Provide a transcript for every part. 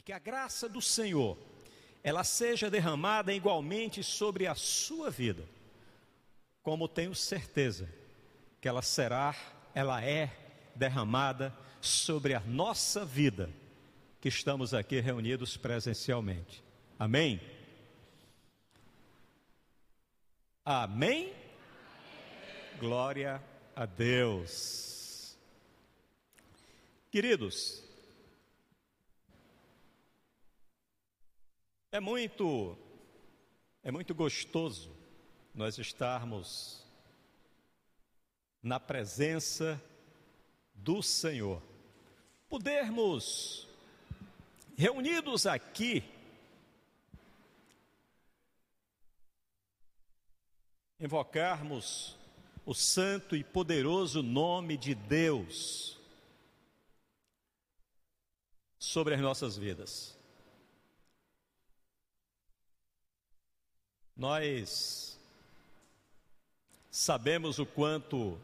e que a graça do Senhor ela seja derramada igualmente sobre a sua vida, como tenho certeza que ela será, ela é derramada sobre a nossa vida, que estamos aqui reunidos presencialmente. Amém? Amém? Glória a Deus. Queridos, é muito é muito gostoso nós estarmos na presença do Senhor. Podermos reunidos aqui invocarmos o santo e poderoso nome de Deus sobre as nossas vidas. Nós sabemos o quanto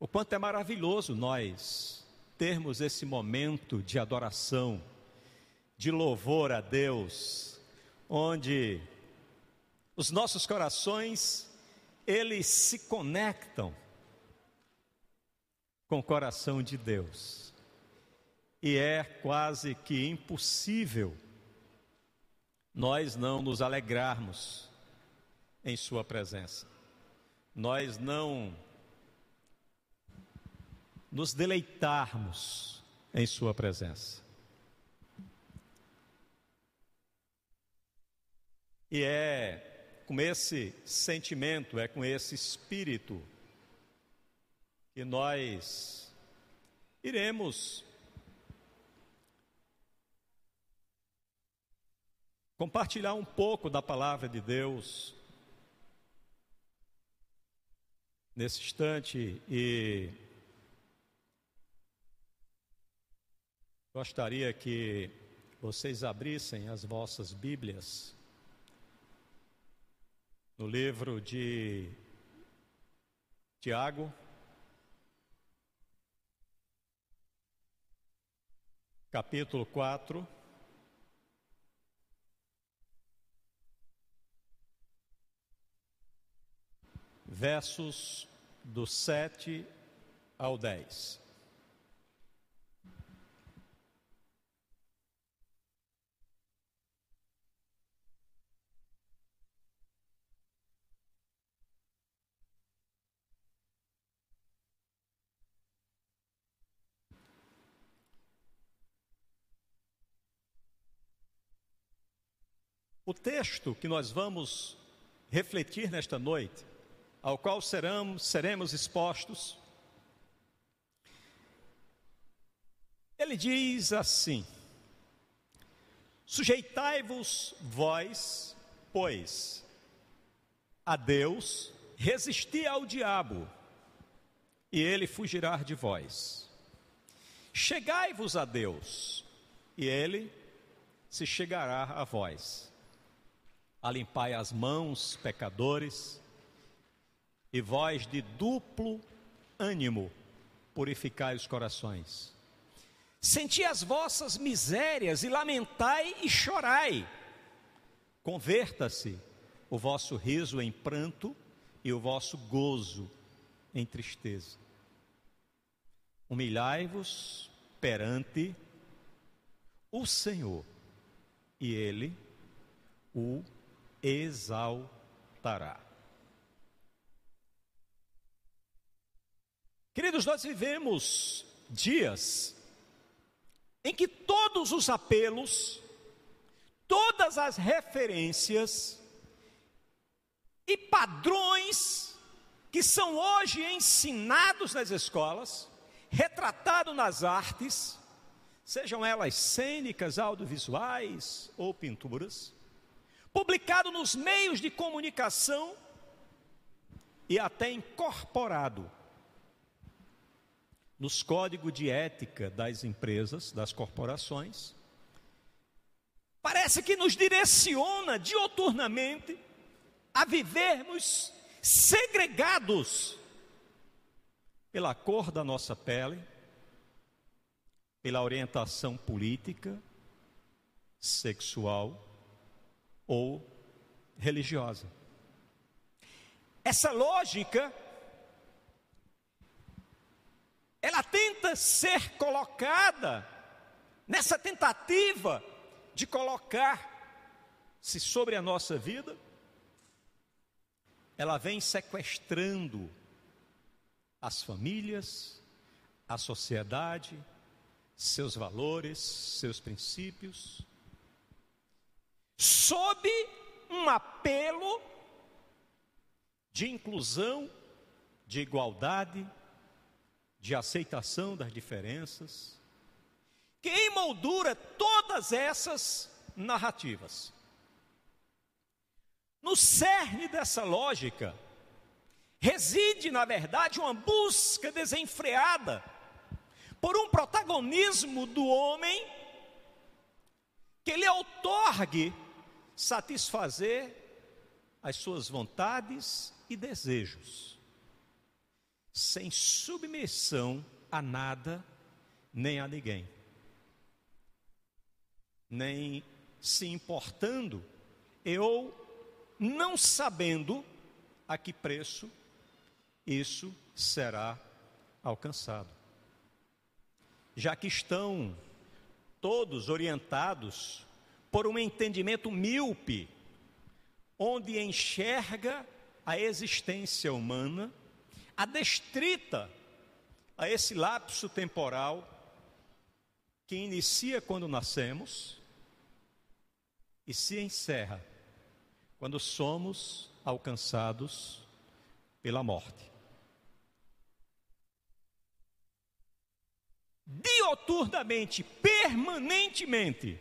o quanto é maravilhoso nós termos esse momento de adoração, de louvor a Deus, onde os nossos corações eles se conectam com o coração de Deus. E é quase que impossível nós não nos alegrarmos em Sua presença, nós não nos deleitarmos em Sua presença. E é com esse sentimento, é com esse espírito que nós iremos compartilhar um pouco da palavra de Deus nesse instante e gostaria que vocês abrissem as vossas Bíblias no livro de Tiago, capítulo 4. Versos do 7 ao 10. O texto que nós vamos refletir nesta noite, ao qual seremos, seremos expostos, ele diz assim: Sujeitai-vos vós, pois, a Deus, resisti ao diabo, e ele fugirá de vós. Chegai-vos a Deus, e ele se chegará a vós alimpai as mãos, pecadores, e vós de duplo ânimo, purificai os corações. Senti as vossas misérias e lamentai e chorai. Converta-se o vosso riso em pranto e o vosso gozo em tristeza. Humilhai-vos perante o Senhor, e Ele o exaltará. Queridos, nós vivemos dias em que todos os apelos, todas as referências e padrões que são hoje ensinados nas escolas, retratados nas artes, sejam elas cênicas, audiovisuais ou pinturas, publicado nos meios de comunicação e até incorporado nos códigos de ética das empresas, das corporações. Parece que nos direciona dioturnamente a vivermos segregados pela cor da nossa pele, pela orientação política, sexual ou religiosa. Essa lógica ela tenta ser colocada nessa tentativa de colocar-se sobre a nossa vida, ela vem sequestrando as famílias, a sociedade, seus valores, seus princípios, sob um apelo de inclusão, de igualdade, de aceitação das diferenças, que emoldura todas essas narrativas. No cerne dessa lógica, reside, na verdade, uma busca desenfreada por um protagonismo do homem que lhe outorgue satisfazer as suas vontades e desejos, sem submissão a nada nem a ninguém, nem se importando ou não sabendo a que preço isso será alcançado. Já que estão todos orientados por um entendimento míope, onde enxerga a existência humana adestrita a esse lapso temporal que inicia quando nascemos e se encerra quando somos alcançados pela morte. dioturnamente, permanentemente,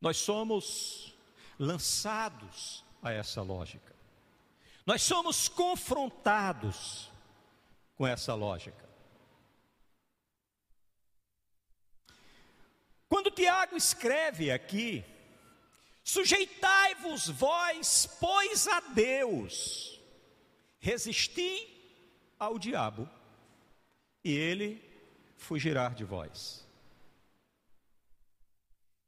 nós somos lançados a essa lógica. Nós somos confrontados com essa lógica. Quando Tiago escreve aqui, sujeitai-vos vós, pois a Deus, resisti ao diabo, e ele fugirá de vós.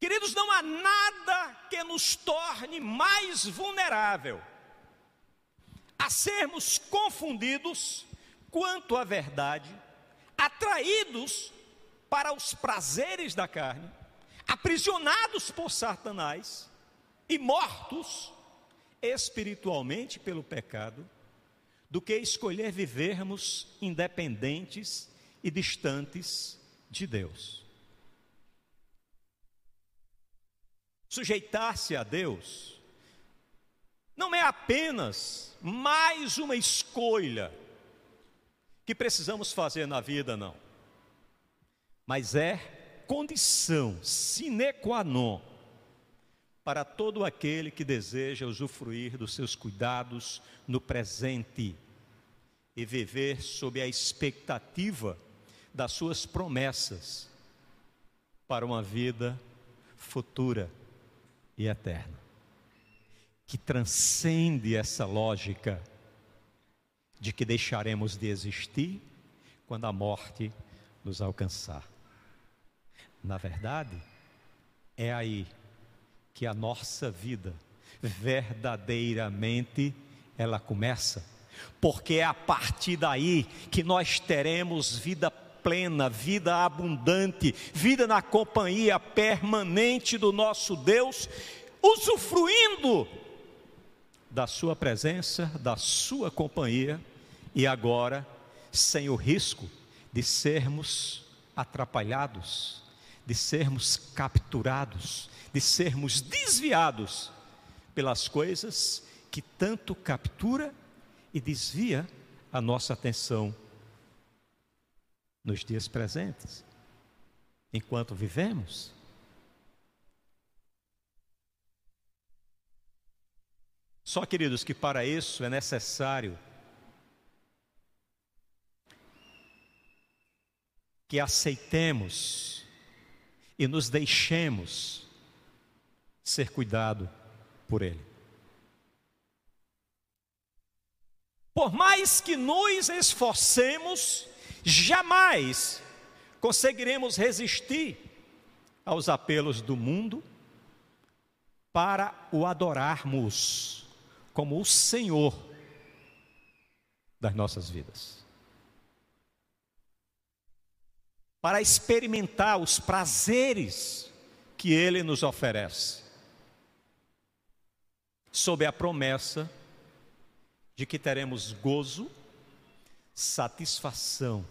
Queridos, não há nada que nos torne mais vulnerável a sermos confundidos quanto à verdade, atraídos para os prazeres da carne, aprisionados por Satanás e mortos espiritualmente pelo pecado, do que escolher vivermos independentes e distantes de Deus. Sujeitar-se a Deus não é apenas mais uma escolha que precisamos fazer na vida, não, mas é condição sine qua non para todo aquele que deseja usufruir dos seus cuidados no presente e viver sob a expectativa das suas promessas para uma vida futura e eterna, que transcende essa lógica de que deixaremos de existir quando a morte nos alcançar. Na verdade, é aí que a nossa vida verdadeiramente ela começa, porque é a partir daí que nós teremos vida plena, vida abundante, vida na companhia permanente do nosso Deus, usufruindo da Sua presença, da Sua companhia e agora sem o risco de sermos atrapalhados, de sermos capturados, de sermos desviados pelas coisas que tanto captura e desvia a nossa atenção nos dias presentes, enquanto vivemos. Só, queridos, que para isso é necessário que aceitemos e nos deixemos ser cuidado por Ele. Por mais que nos esforcemos, jamais conseguiremos resistir aos apelos do mundo para o adorarmos como o Senhor das nossas vidas. Para experimentar os prazeres que Ele nos oferece, sob a promessa de que teremos gozo, satisfação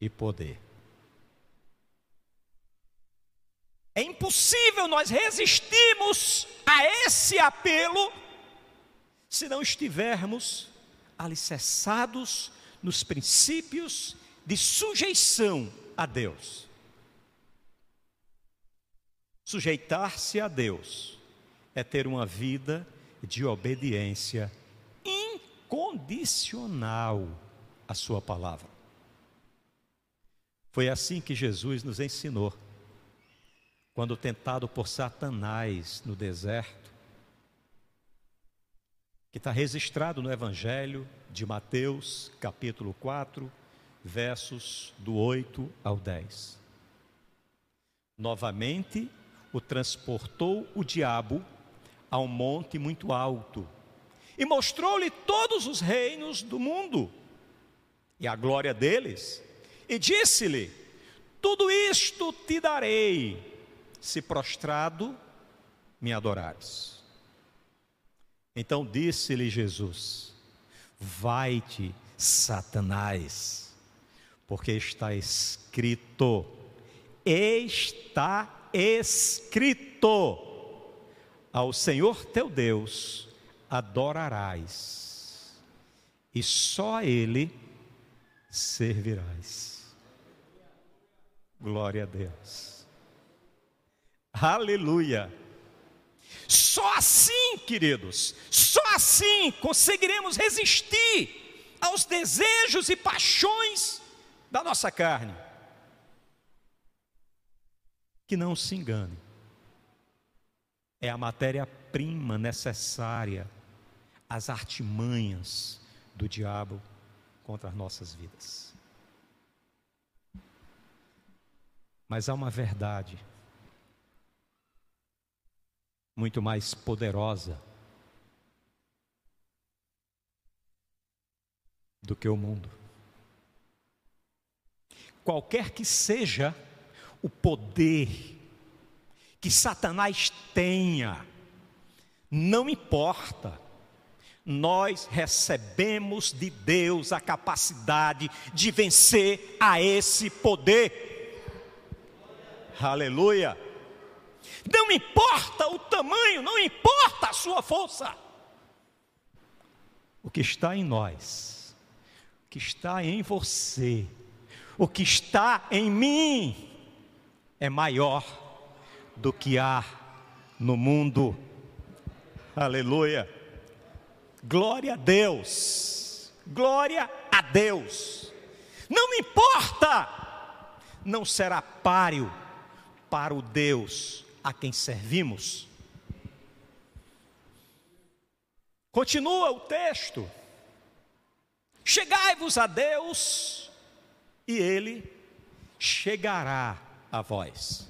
e poder. É impossível nós resistirmos a esse apelo se não estivermos alicerçados nos princípios de sujeição a Deus. Sujeitar-se a Deus é ter uma vida de obediência incondicional à Sua palavra. Foi assim que Jesus nos ensinou quando tentado por Satanás no deserto, que está registrado no Evangelho de Mateus, capítulo 4, versos do 8 ao 10. Novamente, o transportou o diabo a um monte muito alto e mostrou-lhe todos os reinos do mundo e a glória deles, e disse-lhe: Tudo isto te darei se prostrado me adorares. Então disse-lhe Jesus: Vai-te, Satanás, porque está escrito, está escrito, ao Senhor teu Deus adorarás, e só a Ele servirás. Glória a Deus. Aleluia. Só assim, queridos, só assim conseguiremos resistir aos desejos e paixões da nossa carne. Que não se engane, é a matéria-prima necessária às artimanhas do diabo contra as nossas vidas. Mas há uma verdade muito mais poderosa do que o mundo. Qualquer que seja o poder que Satanás tenha, não importa, nós recebemos de Deus a capacidade de vencer a esse poder. Aleluia. Não importa o tamanho, não importa a sua força. O que está em nós, o que está em você, o que está em mim é maior do que há no mundo. Aleluia. Glória a Deus. Glória a Deus. Não importa, não será páreo para o Deus a quem servimos. Continua o texto. Chegai-vos a Deus, e Ele chegará a vós.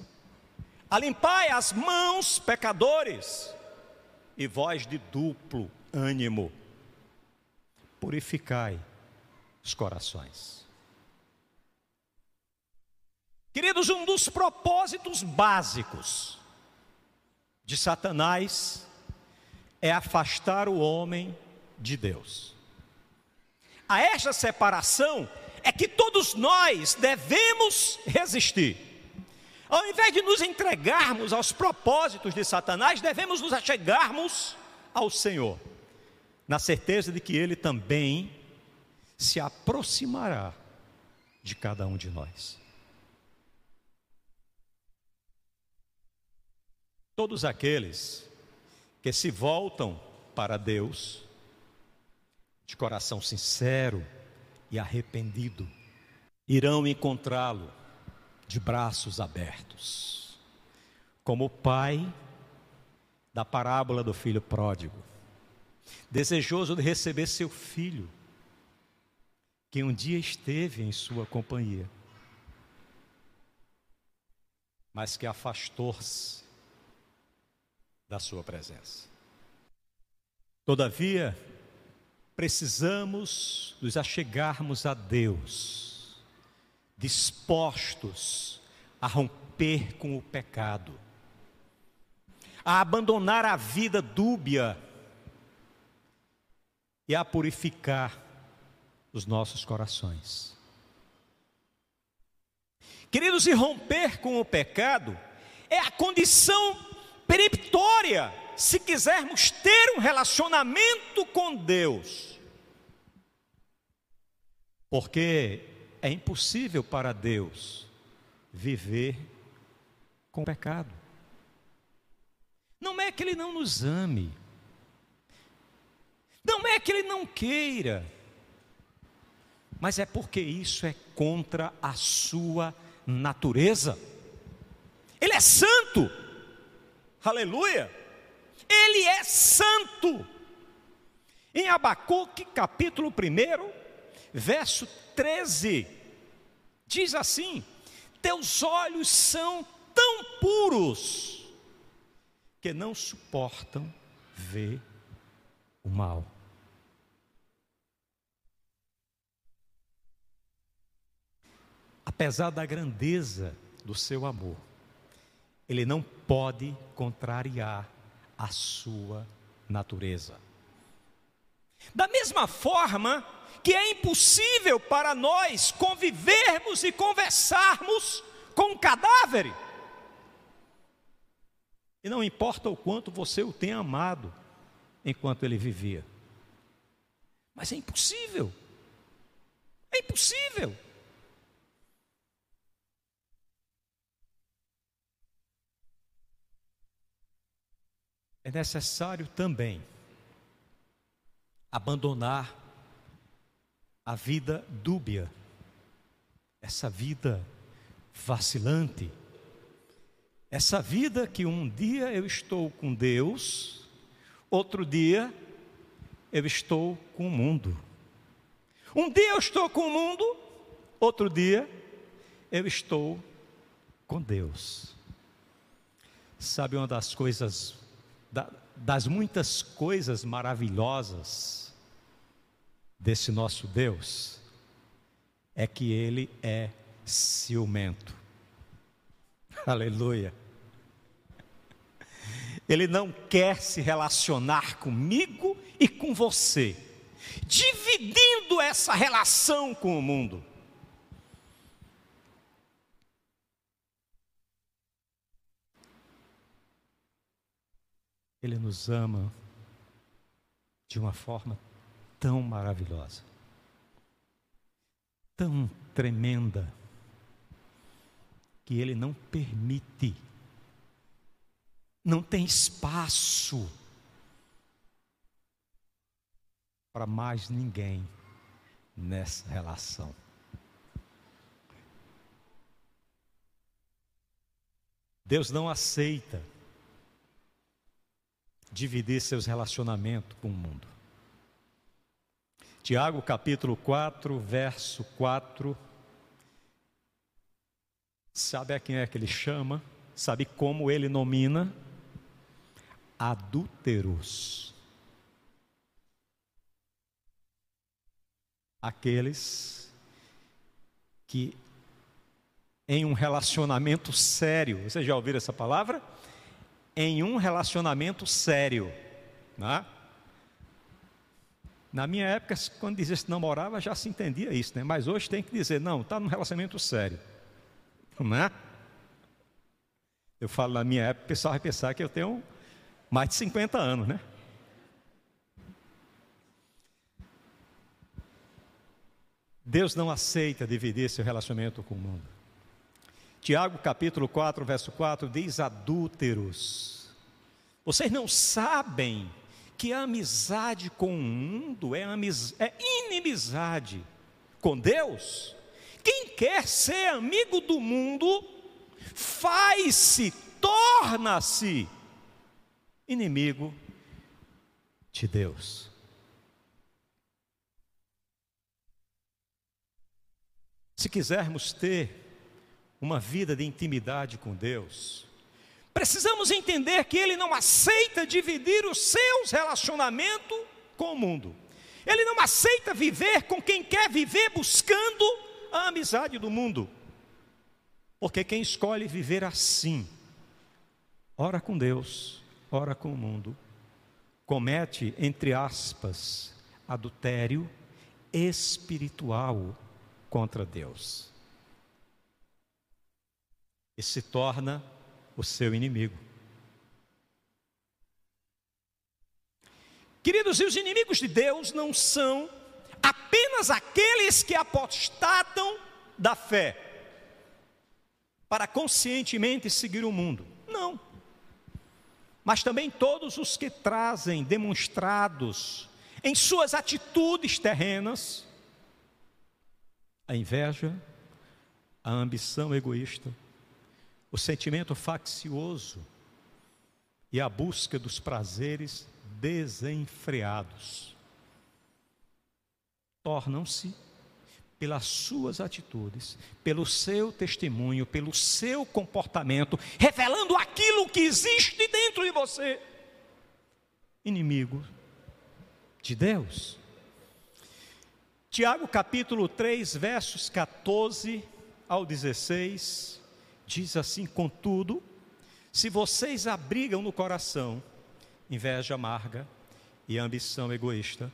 Alimpai as mãos, pecadores, e vós de duplo ânimo, purificai os corações. Queridos, um dos propósitos básicos de Satanás é afastar o homem de Deus. A esta separação é que todos nós devemos resistir. Ao invés de nos entregarmos aos propósitos de Satanás, devemos nos achegarmos ao Senhor, na certeza de que Ele também se aproximará de cada um de nós. Todos aqueles que se voltam para Deus de coração sincero e arrependido irão encontrá-lo de braços abertos, como o pai da parábola do filho pródigo, desejoso de receber seu filho, que um dia esteve em sua companhia, mas que afastou-se da sua presença. Todavia, precisamos nos achegarmos a Deus, dispostos a romper com o pecado, a abandonar a vida dúbia e a purificar os nossos corações. Queridos, e romper com o pecado é a condição peremptória se quisermos ter um relacionamento com Deus. Porque é impossível para Deus viver com pecado. Não é que Ele não nos ame, não é que Ele não queira, mas é porque isso é contra a Sua natureza. Ele é santo, aleluia, Ele é santo. Em Abacuque, capítulo 1, verso 13, diz assim: Teus olhos são tão puros que não suportam ver o mal. apesar da grandeza do seu amor, ele não pode contrariar a sua natureza. Da mesma forma que é impossível para nós convivermos e conversarmos com um cadáver. E não importa o quanto você o tenha amado enquanto ele vivia. Mas é impossível. É impossível. É necessário também abandonar a vida dúbia, essa vida vacilante, essa vida que um dia eu estou com Deus, outro dia eu estou com o mundo. Um dia eu estou com o mundo, outro dia eu estou com Deus. Sabe uma das coisas das muitas coisas maravilhosas desse nosso Deus, é que Ele é ciumento. Aleluia. Ele não quer se relacionar comigo e com você, dividindo essa relação com o mundo. Ele nos ama de uma forma tão maravilhosa, tão tremenda, que Ele não permite, não tem espaço para mais ninguém nessa relação. Deus não aceita dividir seus relacionamentos com o mundo. Tiago capítulo 4, verso 4. Sabe a quem é que ele chama? Sabe como ele nomina? Adúlteros. Aqueles que em um relacionamento sério, vocês já ouviram essa palavra? Em um relacionamento sério. Né? Na minha época, quando dizia que namorava, já se entendia isso, né? mas hoje tem que dizer, não, está num relacionamento sério. Não é? Eu falo na minha época, o pessoal vai pensar que eu tenho mais de 50 anos, né? Deus não aceita dividir seu relacionamento com o mundo. Tiago capítulo 4, verso 4 diz: adúlteros. Vocês não sabem que a amizade com o mundo é, amiz... é inimizade com Deus? Quem quer ser amigo do mundo, faz-se, torna-se inimigo de Deus. Se quisermos ter uma vida de intimidade com Deus, precisamos entender que Ele não aceita dividir os seus relacionamentos com o mundo. Ele não aceita viver com quem quer viver buscando a amizade do mundo. Porque quem escolhe viver assim, ora com Deus, ora com o mundo, comete, entre aspas, adultério espiritual contra Deus. E se torna o seu inimigo. Queridos, e os inimigos de Deus não são apenas aqueles que apostatam da fé para conscientemente seguir o mundo. Não. Mas também todos os que trazem demonstrados em suas atitudes terrenas a inveja, a ambição egoísta, o sentimento faccioso e a busca dos prazeres desenfreados. Tornam-se, pelas suas atitudes, pelo seu testemunho, pelo seu comportamento, revelando aquilo que existe dentro de você, inimigo de Deus. Tiago capítulo 3, versos 14 ao 16, diz assim: Contudo, se vocês abrigam no coração inveja amarga e ambição egoísta,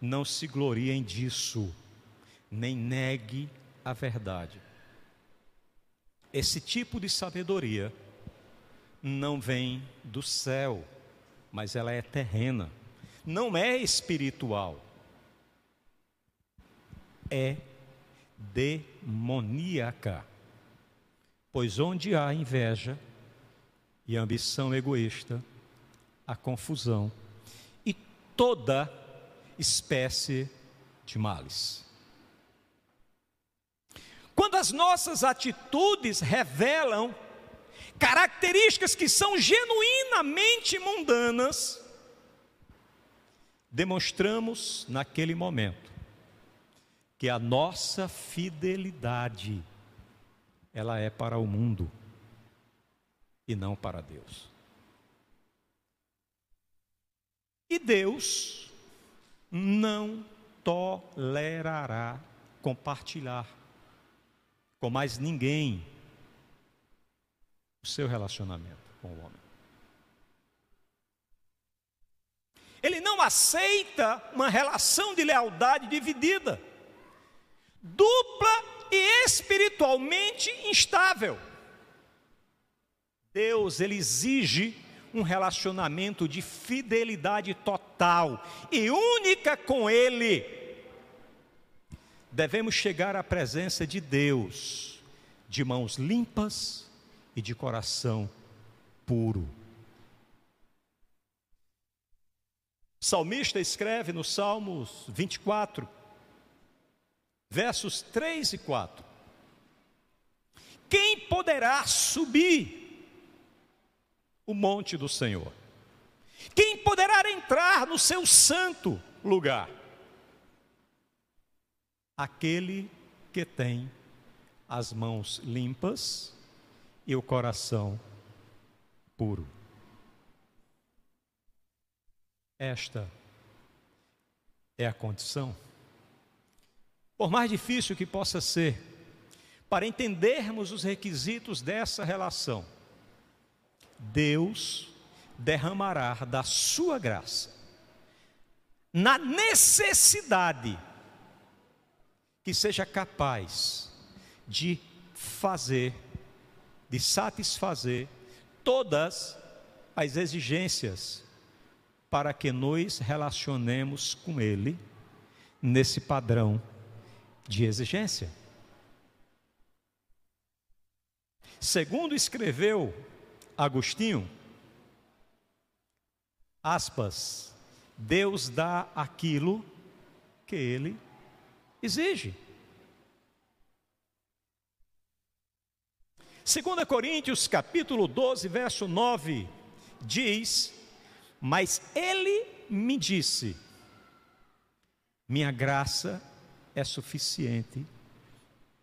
não se gloriem disso, nem negue a verdade. Esse tipo de sabedoria não vem do céu, mas ela é terrena, não é espiritual, é demoníaca. Pois onde há inveja e ambição egoísta, a confusão e toda espécie de males. Quando as nossas atitudes revelam características que são genuinamente mundanas, demonstramos naquele momento que a nossa fidelidade ela é para o mundo e não para Deus. E Deus não tolerará compartilhar com mais ninguém o seu relacionamento com o homem. Ele não aceita uma relação de lealdade dividida, dupla e espiritualmente instável. Deus, ele exige um relacionamento de fidelidade total e única com Ele. Devemos chegar à presença de Deus de mãos limpas e de coração puro. O salmista escreve no Salmos 24, versos 3 e 4: Quem poderá subir o monte do Senhor. Quem poderá entrar no seu santo lugar? Aquele que tem as mãos limpas e o coração puro. Esta é a condição. Por mais difícil que possa ser, para entendermos os requisitos dessa relação, Deus derramará da sua graça na necessidade que seja capaz de fazer, de satisfazer todas as exigências para que nos relacionemos com Ele nesse padrão de exigência. Segundo escreveu Agostinho, aspas, Deus dá aquilo que ele exige. 2 Coríntios capítulo 12, verso 9, diz: Mas ele me disse: Minha graça é suficiente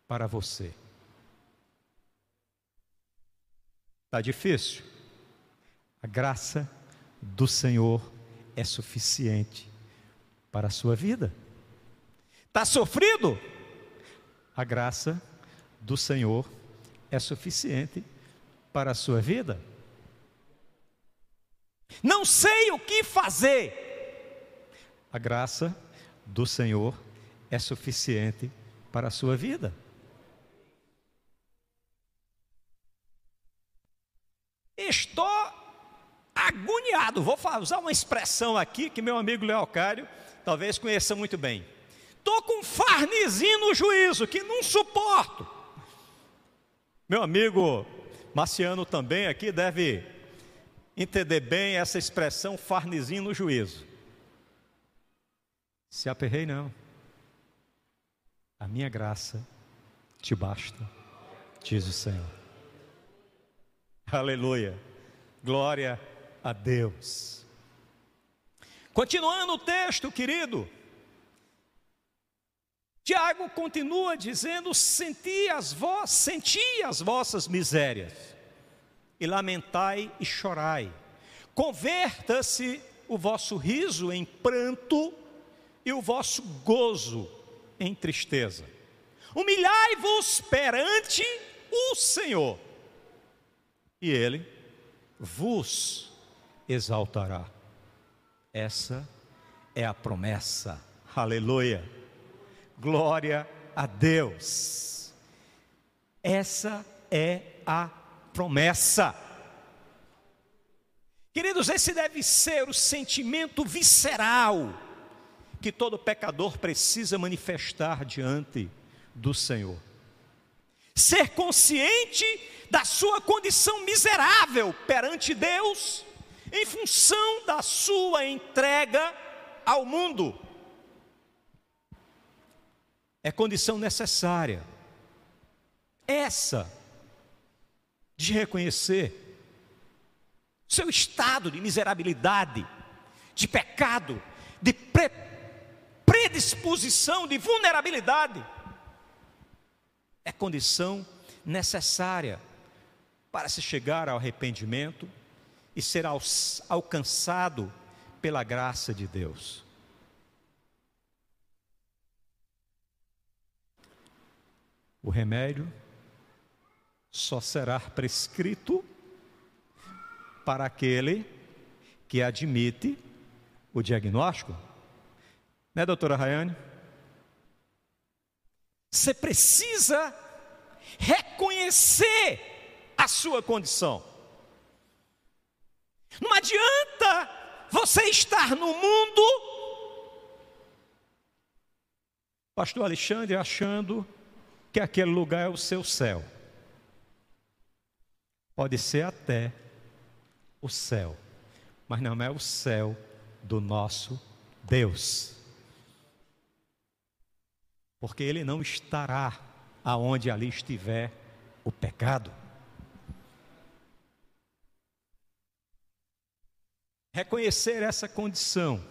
para você. Está difícil? A graça do Senhor é suficiente para a sua vida. Está sofrido? A graça do Senhor é suficiente para a sua vida. Não sei o que fazer. A graça do Senhor é suficiente para a sua vida. Estou agoniado. Vou usar uma expressão aqui que meu amigo Leocário talvez conheça muito bem. Estou com um farnizinho no juízo que não suporto. Meu amigo Marciano também aqui deve entender bem essa expressão farnizinho no juízo. Se aperrei, não. A minha graça te basta, diz o Senhor. Aleluia. Glória a Deus. Continuando o texto, querido. Tiago continua dizendo: senti as, vo senti as vossas misérias, e lamentai e chorai. Converta-se o vosso riso em pranto e o vosso gozo em tristeza. Humilhai-vos perante o Senhor, e Ele vos exaltará. Essa é a promessa. Aleluia. Glória a Deus. Essa é a promessa. Queridos, esse deve ser o sentimento visceral que todo pecador precisa manifestar diante do Senhor. Ser consciente da sua condição miserável perante Deus, em função da sua entrega ao mundo. É condição necessária. Essa de reconhecer seu estado de miserabilidade, de pecado, de pre predisposição, de vulnerabilidade. É condição necessária para se chegar ao arrependimento e ser alcançado pela graça de Deus. O remédio só será prescrito para aquele que admite o diagnóstico. Né, doutora Rayane? Você precisa reconhecer a sua condição. Não adianta você estar no mundo, Pastor Alexandre, achando que aquele lugar é o seu céu. Pode ser até o céu, mas não é o céu do nosso Deus. Porque ele não estará aonde ali estiver o pecado. Reconhecer essa condição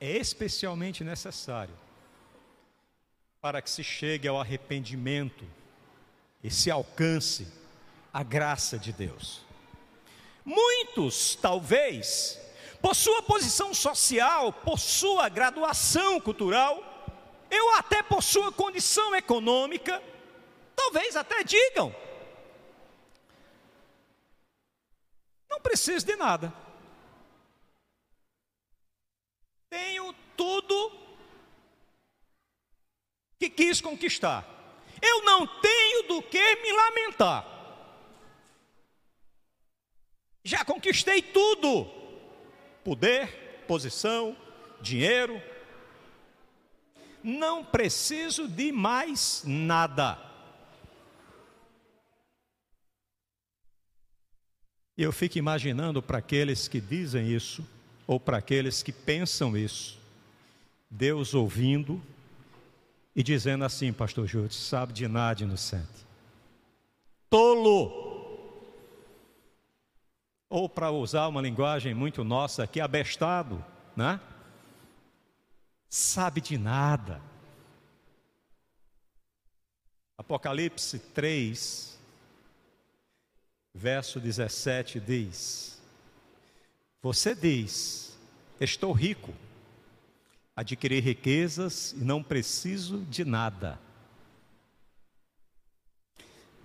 é especialmente necessário para que se chegue ao arrependimento e se alcance a graça de Deus. Muitos, talvez, por sua posição social, por sua graduação cultural, eu até por sua condição econômica, talvez até digam: Não preciso de nada. Tenho tudo que quis conquistar. Eu não tenho do que me lamentar. Já conquistei tudo: poder, posição, dinheiro. Não preciso de mais nada. E eu fico imaginando para aqueles que dizem isso, ou para aqueles que pensam isso, Deus ouvindo e dizendo assim, Pastor Júlio, sabe de nada inocente. Tolo! Ou para usar uma linguagem muito nossa aqui, abestado, né? sabe de nada. Apocalipse 3, verso 17 diz: Você diz, estou rico, adquiri riquezas e não preciso de nada.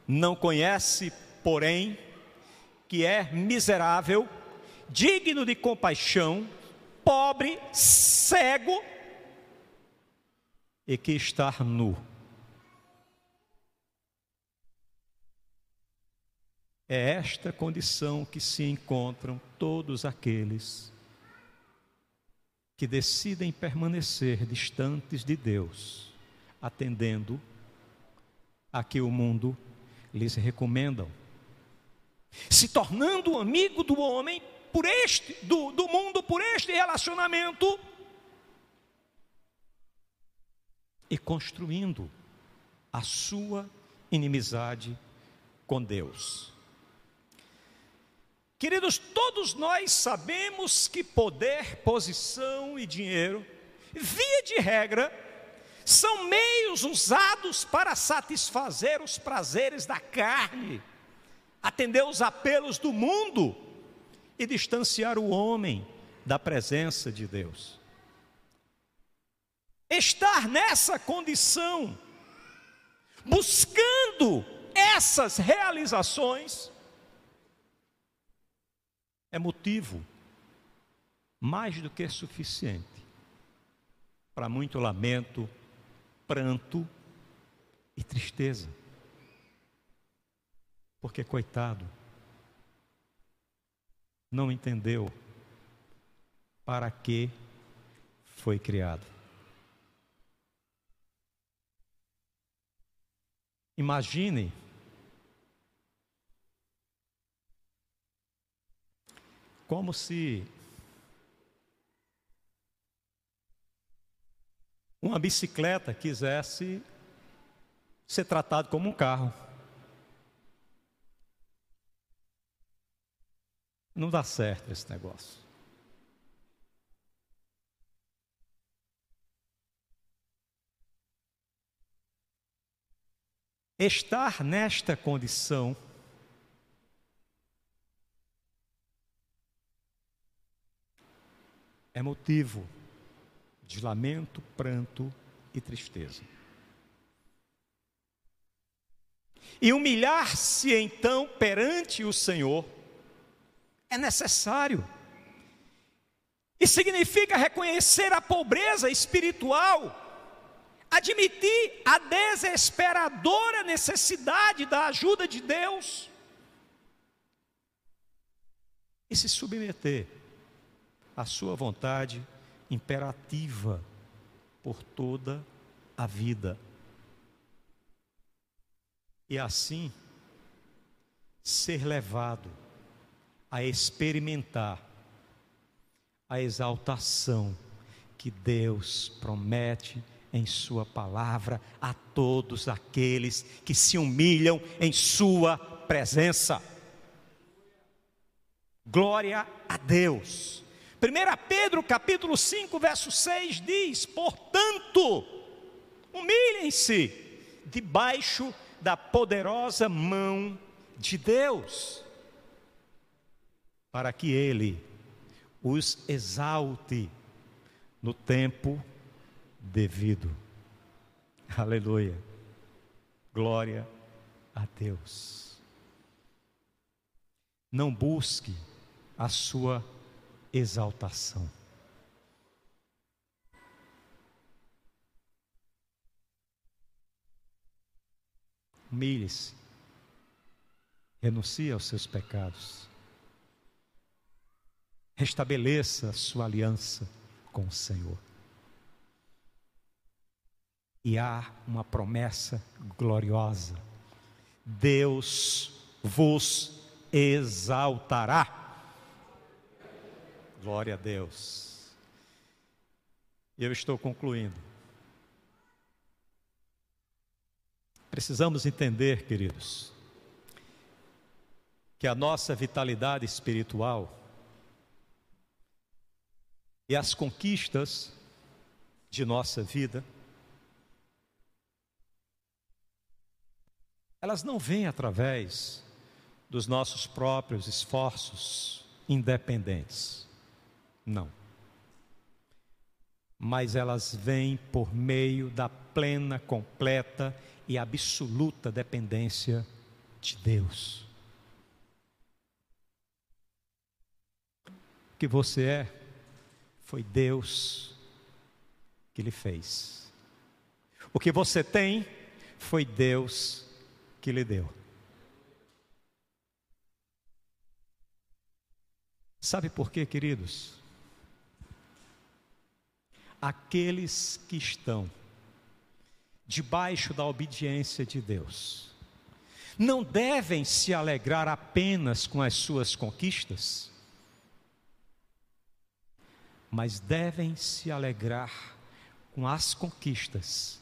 Não conhece, porém, que é miserável, digno de compaixão, pobre, cego e que está nu. É esta condição que se encontram todos aqueles que decidem permanecer distantes de Deus, atendendo a que o mundo lhes recomendam, se tornando amigo do homem por este, do, do mundo por este relacionamento e construindo a sua inimizade com Deus. Queridos, todos nós sabemos que poder, posição e dinheiro, via de regra, são meios usados para satisfazer os prazeres da carne, atender os apelos do mundo e distanciar o homem da presença de Deus. Estar nessa condição, buscando essas realizações, é motivo mais do que suficiente para muito lamento, pranto e tristeza. Porque, coitado, não entendeu para que foi criado. Imagine como se uma bicicleta quisesse ser tratado como um carro. Não dá certo esse negócio. Estar nesta condição é motivo de lamento, pranto e tristeza. E humilhar-se então perante o Senhor é necessário. E significa reconhecer a pobreza espiritual, admitir a desesperadora necessidade da ajuda de Deus e se submeter a sua vontade imperativa por toda a vida. E assim ser levado a experimentar a exaltação que Deus promete em Sua palavra a todos aqueles que se humilham em Sua presença. Glória a Deus. 1 Pedro capítulo 5, verso 6 diz: Portanto, humilhem-se debaixo da poderosa mão de Deus, para que Ele os exalte no tempo devido. Aleluia. Glória a Deus. Não busque a sua exaltação. Humilhe-se, renuncie aos seus pecados, restabeleça a sua aliança com o Senhor. E há uma promessa gloriosa: Deus vos exaltará. Glória a Deus. E eu estou concluindo. Precisamos entender, queridos, que a nossa vitalidade espiritual e as conquistas de nossa vida, elas não vêm através dos nossos próprios esforços independentes. Não. Mas elas vêm por meio da plena, completa e absoluta dependência de Deus. O que você é, foi Deus que lhe fez. O que você tem, foi Deus que lhe deu. Sabe por quê, queridos? Aqueles que estão debaixo da obediência de Deus não devem se alegrar apenas com as suas conquistas, mas devem se alegrar com as conquistas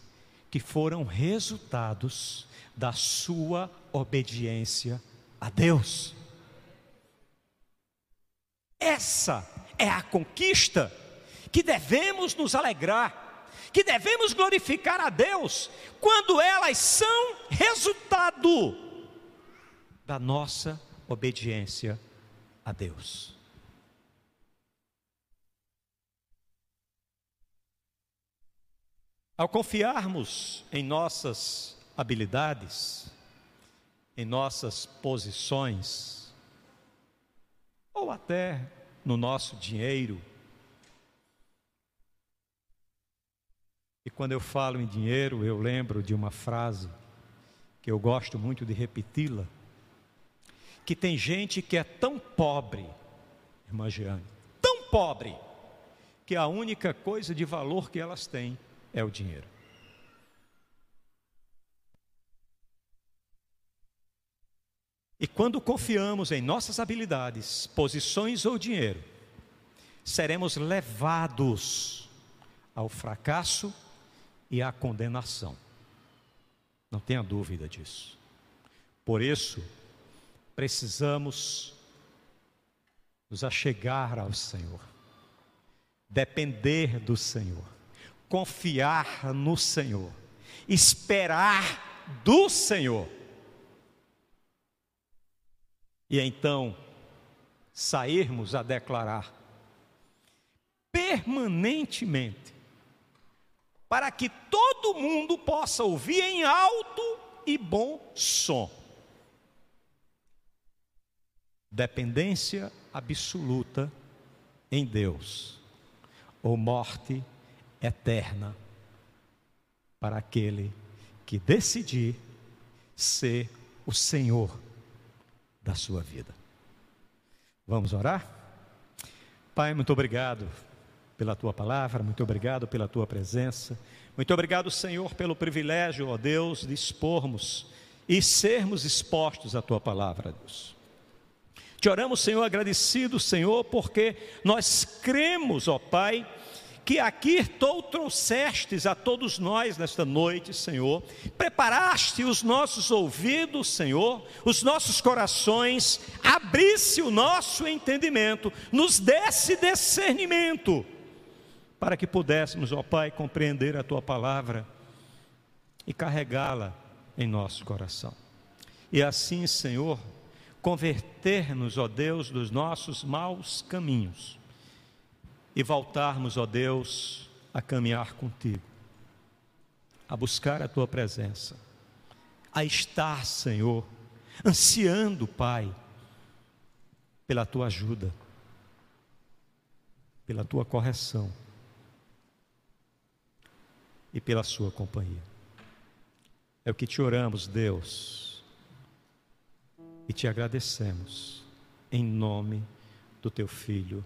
que foram resultados da sua obediência a Deus. Essa é a conquista que devemos nos alegrar, que devemos glorificar a Deus, quando elas são resultado da nossa obediência a Deus. Ao confiarmos em nossas habilidades, em nossas posições, ou até no nosso dinheiro. E quando eu falo em dinheiro, eu lembro de uma frase que eu gosto muito de repeti-la, que tem gente que é tão pobre, irmã Jeane, tão pobre, que a única coisa de valor que elas têm é o dinheiro. E quando confiamos em nossas habilidades, posições ou dinheiro, seremos levados ao fracasso e à condenação. Não tenha dúvida disso. Por isso, precisamos nos achegar ao Senhor, depender do Senhor, confiar no Senhor, esperar do Senhor e então sairmos a declarar permanentemente, para que todo mundo possa ouvir em alto e bom som. Dependência absoluta em Deus, ou morte eterna para aquele que decidir ser o Senhor da sua vida. Vamos orar? Pai, muito obrigado pela tua palavra, muito obrigado pela tua presença. Muito obrigado, Senhor, pelo privilégio, ó Deus, de expormos e sermos expostos à tua palavra, Deus. Te oramos, Senhor, agradecido, Senhor, porque nós cremos, ó Pai, que aqui tu trouxestes a todos nós nesta noite, Senhor. Preparaste os nossos ouvidos, Senhor, os nossos corações, abrisse o nosso entendimento, nos desse discernimento, para que pudéssemos, ó Pai, compreender a tua palavra e carregá-la em nosso coração. E assim, Senhor, converter-nos, ó Deus, dos nossos maus caminhos e voltarmos, ó Deus, a caminhar contigo, a buscar a tua presença, a estar, Senhor, ansiando, Pai, pela tua ajuda, pela tua correção e pela sua companhia. É o que te oramos, Deus, e te agradecemos, em nome do teu Filho